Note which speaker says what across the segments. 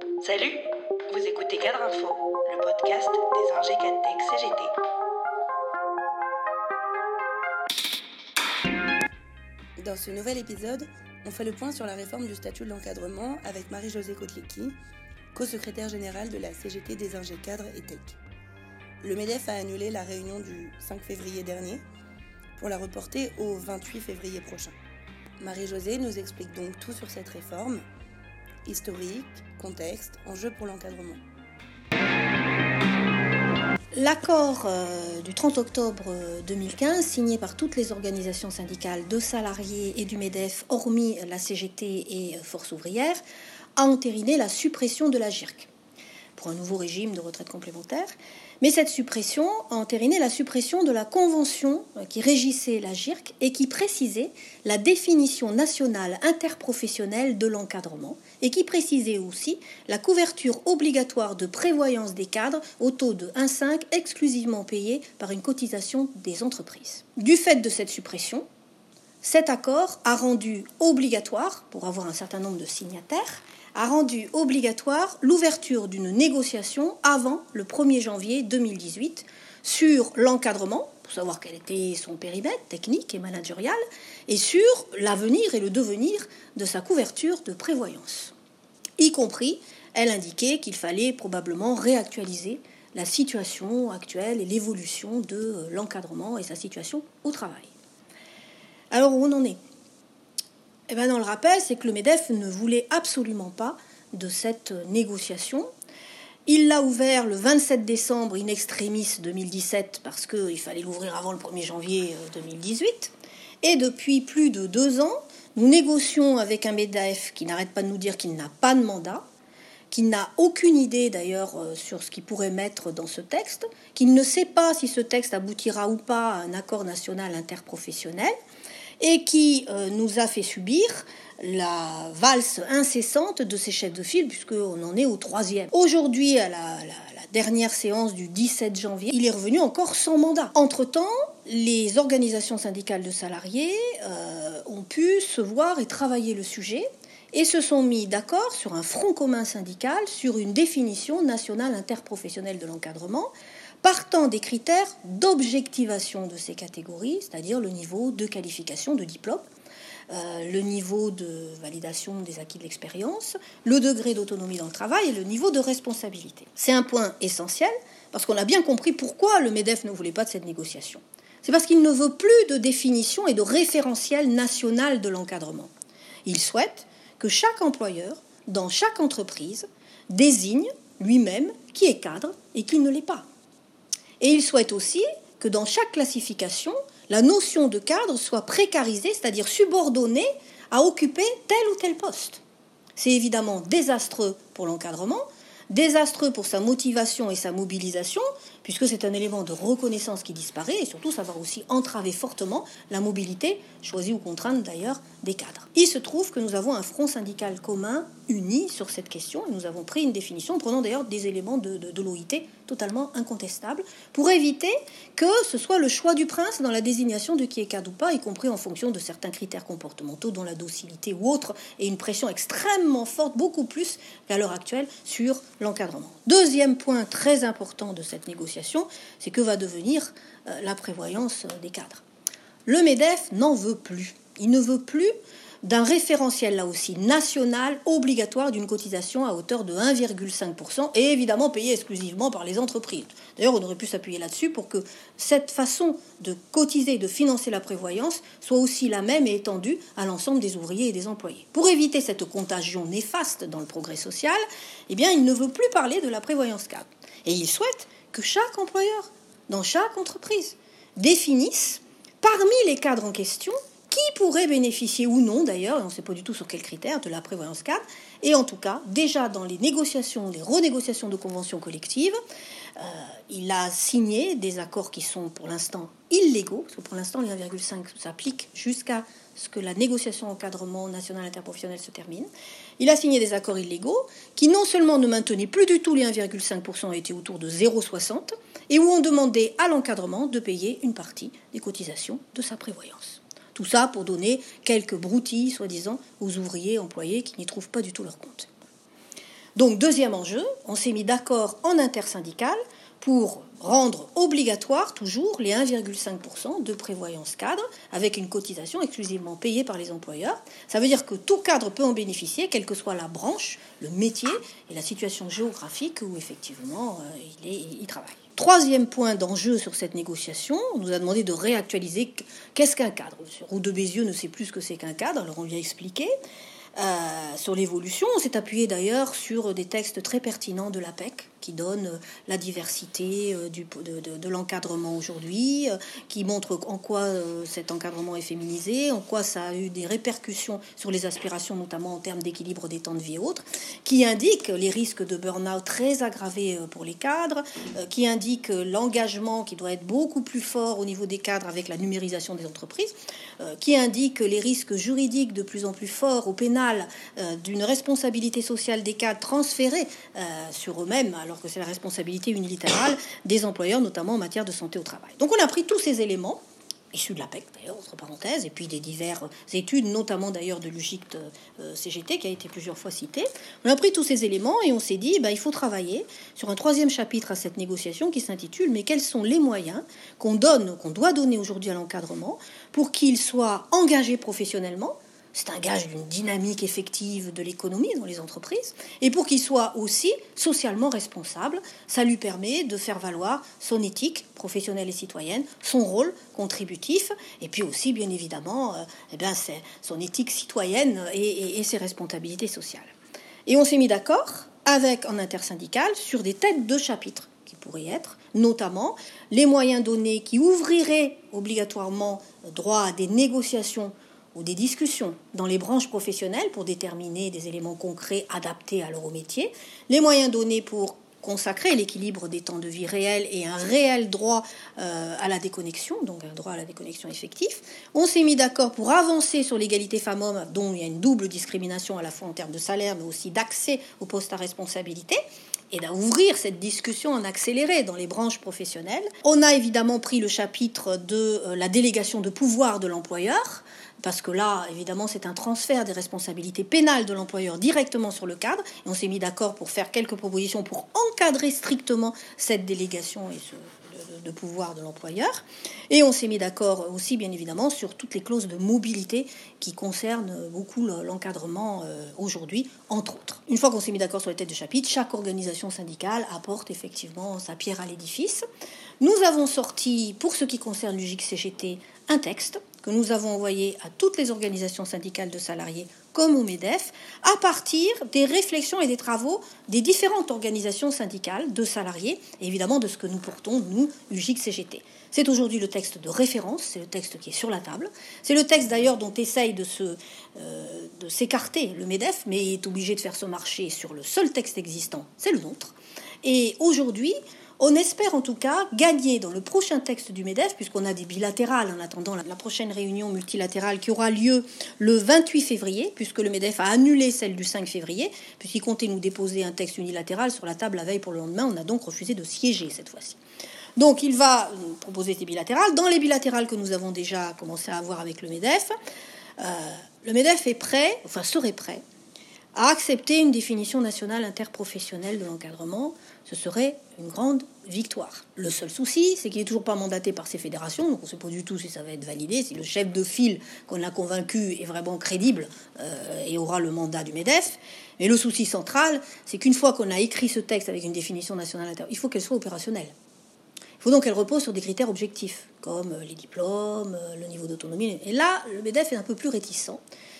Speaker 1: Salut, vous écoutez Cadre Info, le podcast des ingé CGT.
Speaker 2: Dans ce nouvel épisode, on fait le point sur la réforme du statut de l'encadrement avec Marie-Josée Kotlicki, co-secrétaire générale de la CGT des ingé cadres et tech. Le MEDEF a annulé la réunion du 5 février dernier pour la reporter au 28 février prochain. Marie-Josée nous explique donc tout sur cette réforme, historique, contexte, enjeu pour l'encadrement.
Speaker 3: L'accord euh, du 30 octobre 2015, signé par toutes les organisations syndicales de salariés et du MEDEF, hormis la CGT et Force ouvrière, a entériné la suppression de la GIRC pour un nouveau régime de retraite complémentaire. Mais cette suppression a entériné la suppression de la convention euh, qui régissait la GIRC et qui précisait la définition nationale interprofessionnelle de l'encadrement et qui précisait aussi la couverture obligatoire de prévoyance des cadres au taux de 1,5 exclusivement payé par une cotisation des entreprises. Du fait de cette suppression, cet accord a rendu obligatoire, pour avoir un certain nombre de signataires, a rendu obligatoire l'ouverture d'une négociation avant le 1er janvier 2018 sur l'encadrement, pour savoir quel était son périmètre technique et managérial, et sur l'avenir et le devenir de sa couverture de prévoyance. Y compris, elle indiquait qu'il fallait probablement réactualiser la situation actuelle et l'évolution de l'encadrement et sa situation au travail. Alors où on en est? Eh ben, dans le rappel, c'est que le MEDEF ne voulait absolument pas de cette négociation. Il l'a ouvert le 27 décembre in extremis 2017 parce qu'il fallait l'ouvrir avant le 1er janvier 2018. Euh, Et depuis plus de deux ans, nous négocions avec un MEDEF qui n'arrête pas de nous dire qu'il n'a pas de mandat, qu'il n'a aucune idée d'ailleurs euh, sur ce qu'il pourrait mettre dans ce texte, qu'il ne sait pas si ce texte aboutira ou pas à un accord national interprofessionnel, et qui euh, nous a fait subir la valse incessante de ces chefs de file, puisqu'on en est au troisième. Aujourd'hui, à la, dernière séance du 17 janvier, il est revenu encore sans mandat. Entre-temps, les organisations syndicales de salariés euh, ont pu se voir et travailler le sujet et se sont mis d'accord sur un front commun syndical, sur une définition nationale interprofessionnelle de l'encadrement, partant des critères d'objectivation de ces catégories, c'est-à-dire le niveau de qualification de diplôme, euh, le niveau de validation des acquis de l'expérience, le degré d'autonomie dans le travail et le niveau de responsabilité. C'est un point essentiel parce qu'on a bien compris pourquoi le MEDEF ne voulait pas de cette négociation. C'est parce qu'il ne veut plus de définition et de référentiel national de l'encadrement. Il souhaite que chaque employeur, dans chaque entreprise, désigne lui-même qui est cadre et qui ne l'est pas. Et il souhaite aussi que dans chaque classification, la notion de cadre soit précarisée, c'est-à-dire subordonnée à occuper tel ou tel poste. C'est évidemment désastreux pour l'encadrement, désastreux pour sa motivation et sa mobilisation, puisque c'est un élément de reconnaissance qui disparaît, et surtout ça va aussi entraver fortement la mobilité, choisie ou contrainte d'ailleurs, des cadres. Il se trouve que nous avons un front syndical commun, uni sur cette question, et nous avons pris une définition, prenant d'ailleurs des éléments de, de, l'OIT totalement incontestables, pour éviter que ce soit le choix du prince dans la désignation de qui est cadre ou pas, y compris en fonction de certains critères comportementaux, dont la docilité ou autre, et une pression extrêmement forte, beaucoup plus qu'à l'heure actuelle, sur l'encadrement. Deuxième point très important de cette négociation, c'est que va devenir euh, la prévoyance euh, des cadres. Le MEDEF n'en veut plus. Il ne veut plus d'un référentiel là aussi national obligatoire d'une cotisation à hauteur de 1,5% et évidemment payé exclusivement par les entreprises. D'ailleurs, on aurait pu s'appuyer là-dessus pour que cette façon de cotiser et de financer la prévoyance soit aussi la même et étendue à l'ensemble des ouvriers et des employés. Pour éviter cette contagion néfaste dans le progrès social, eh bien, il ne veut plus parler de la prévoyance cadre. Et il souhaite que chaque employeur, dans chaque entreprise, définisse parmi les cadres en question qui pourrait bénéficier ou non d'ailleurs, on ne sait pas du tout sur quels critères, de la prévoyance cadre, et en tout cas, déjà dans les négociations, les renégociations de conventions collectives, euh, il a signé des accords qui sont pour l'instant illégaux, parce que pour l'instant les 1,5 s'appliquent jusqu'à ce que la négociation encadrement national interprofessionnel se termine. Il a signé des accords illégaux qui non seulement ne maintenaient plus du tout les 1,5% étaient autour de 0,60 et où on demandait à l'encadrement de payer une partie des cotisations de sa prévoyance. Tout ça pour donner quelques broutilles, soi-disant, aux ouvriers employés qui n'y trouvent pas du tout leur compte. Donc, deuxième enjeu, on s'est mis d'accord en intersyndical pour rendre obligatoire toujours les 1,5% de prévoyance cadre avec une cotisation exclusivement payée par les employeurs. Ça veut dire que tout cadre peut en bénéficier, quelle que soit la branche, le métier et la situation géographique où effectivement euh, il, est, il travaille. Troisième point d'enjeu sur cette négociation, on nous a demandé de réactualiser qu'est-ce qu'un cadre. Roux de Bézieux ne sait plus ce que c'est qu'un cadre, alors on lui a expliqué. Euh, sur l'évolution. On s'est appuyé d'ailleurs sur des textes très pertinents de l'APEC qui donnent la diversité euh, de, l'encadrement aujourd'hui, euh, qui montrent en quoi cet encadrement est féminisé, en quoi ça a eu des répercussions sur les aspirations, notamment en termes d'équilibre des temps de vie et autres, qui indique les risques de burn-out très aggravés pour les cadres, qui indique l'engagement qui doit être beaucoup plus fort au niveau des cadres avec la numérisation des entreprises, qui indique les risques juridiques de plus en plus forts au pénal euh, d'une responsabilité sociale des cadres transférée euh, sur eux-mêmes, alors que c'est la responsabilité unilatérale des employeurs, notamment en matière de santé au travail. Donc on a pris tous ces éléments issus de l'APEC d'ailleurs, entre parenthèses, et puis des diverses études, notamment d'ailleurs de l'UGICT euh, CGT, qui a été plusieurs fois cité. On a pris tous ces éléments et on s'est dit, bah, il faut travailler sur un troisième chapitre à cette négociation qui s'intitule Mais quels sont les moyens qu'on donne, qu'on doit donner aujourd'hui à l'encadrement pour qu'il soit engagé professionnellement c'est un gage d'une dynamique effective de l'économie dans les entreprises. Et pour qu'il soit aussi socialement responsable, ça lui permet de faire valoir son éthique professionnelle et citoyenne, son rôle contributif, et puis aussi, bien évidemment, euh, eh bien, c'est son éthique citoyenne et, ses responsabilités sociales. Et on s'est mis d'accord avec en intersyndical sur des têtes de chapitres qui pourraient être, notamment les moyens donnés qui ouvriraient obligatoirement droit à des négociations ou des discussions dans les branches professionnelles pour déterminer des éléments concrets adaptés à leur métier, les moyens donnés pour consacrer l'équilibre des temps de vie réels et un réel droit euh, à la déconnexion, donc un droit à la déconnexion effectif. On s'est mis d'accord pour avancer sur l'égalité femmes-hommes, dont il y a une double discrimination à la fois en termes de salaire, mais aussi d'accès aux postes à responsabilité et d'ouvrir cette discussion en accéléré dans les branches professionnelles. On a évidemment pris le chapitre de euh, la délégation de pouvoir de l'employeur, parce que là, évidemment, c'est un transfert des responsabilités pénales de l'employeur directement sur le cadre. Et on s'est mis d'accord pour faire quelques propositions pour encadrer strictement cette délégation et ce, de, pouvoir de l'employeur. Et on s'est mis d'accord aussi, bien évidemment, sur toutes les clauses de mobilité qui concernent beaucoup l'encadrement euh, aujourd'hui, entre autres. Une fois qu'on s'est mis d'accord sur les têtes de chapitre, chaque organisation syndicale apporte effectivement sa pierre à l'édifice. Nous avons sorti, pour ce qui concerne l'UJIC-CGT, un texte que nous avons envoyé à toutes les organisations syndicales de salariés comme au MEDEF, à partir des réflexions et des travaux des différentes organisations syndicales de salariés, et évidemment de ce que nous portons, nous, UJIC-CGT. C'est aujourd'hui le texte de référence, c'est le texte qui est sur la table. C'est le texte d'ailleurs dont essaye de, euh, de s'écarter le MEDEF, mais est obligé de faire ce marché sur le seul texte existant, c'est le nôtre. Et aujourd'hui, on espère en tout cas gagner dans le prochain texte du MEDEF, puisqu'on a des bilatérales en attendant la prochaine réunion multilatérale qui aura lieu le 28 février, puisque le MEDEF a annulé celle du 5 février, puisqu'il comptait nous déposer un texte unilatéral sur la table la veille pour le lendemain. On a donc refusé de siéger cette fois-ci. Donc il va proposer des bilatérales. Dans les bilatérales que nous avons déjà commencé à avoir avec le MEDEF, euh, le MEDEF est prêt, enfin serait prêt, à accepter une définition nationale interprofessionnelle de l'encadrement, ce serait une grande victoire. Le seul souci, c'est qu'il n'est toujours pas mandaté par ces fédérations, donc on ne sait pas du tout si ça va être validé, si le chef de file qu'on a convaincu est vraiment crédible euh, et aura le mandat du MEDEF. Mais le souci central, c'est qu'une fois qu'on a écrit ce texte avec une définition nationale interprofessionnelle, il faut qu'elle soit opérationnelle. Il faut donc qu'elle repose sur des critères objectifs, comme les diplômes, le niveau d'autonomie. Et là, le MEDEF est un peu plus réticent.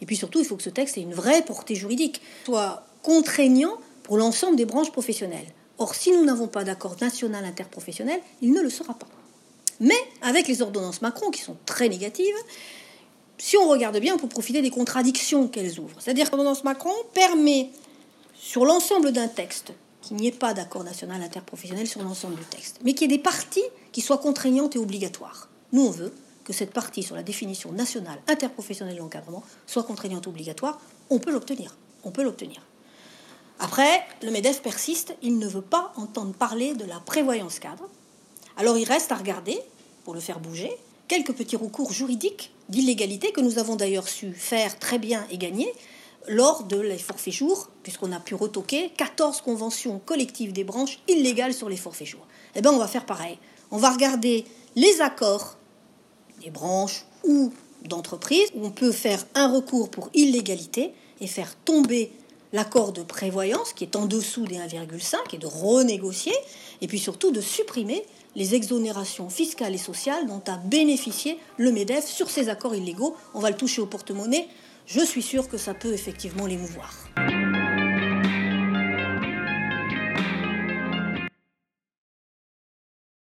Speaker 3: Et puis surtout, il faut que ce texte ait une vraie portée juridique, soit contraignant pour l'ensemble des branches professionnelles. Or, si nous n'avons pas d'accord national interprofessionnel, il ne le sera pas. Mais avec les ordonnances Macron, qui sont très négatives, si on regarde bien, on peut profiter des contradictions qu'elles ouvrent. C'est-à-dire que l'ordonnance Macron permet, sur l'ensemble d'un texte, qu'il n'y ait pas d'accord national interprofessionnel sur l'ensemble du texte, mais qu'il y ait des parties qui soient contraignantes et obligatoires. Nous, on veut que cette partie sur la définition nationale interprofessionnelle de l'encadrement soit contraignante obligatoire, on peut l'obtenir. On peut l'obtenir. Après, le MEDEF persiste, il ne veut pas entendre parler de la prévoyance cadre. Alors il reste à regarder, pour le faire bouger, quelques petits recours juridiques d'illégalité que nous avons d'ailleurs su faire très bien et gagner lors de les forfaits jours, puisqu'on a pu retoquer 14 conventions collectives des branches illégales sur les forfaits jours. Eh bien, on va faire pareil. On va regarder les accords des branches ou d'entreprises où on peut faire un recours pour illégalité et faire tomber l'accord de prévoyance qui est en dessous des 1,5 et de renégocier, et puis surtout de supprimer les exonérations fiscales et sociales dont a bénéficié le MEDEF sur ces accords illégaux. On va le toucher au porte-monnaie. Je suis sûre que ça peut effectivement l'émouvoir.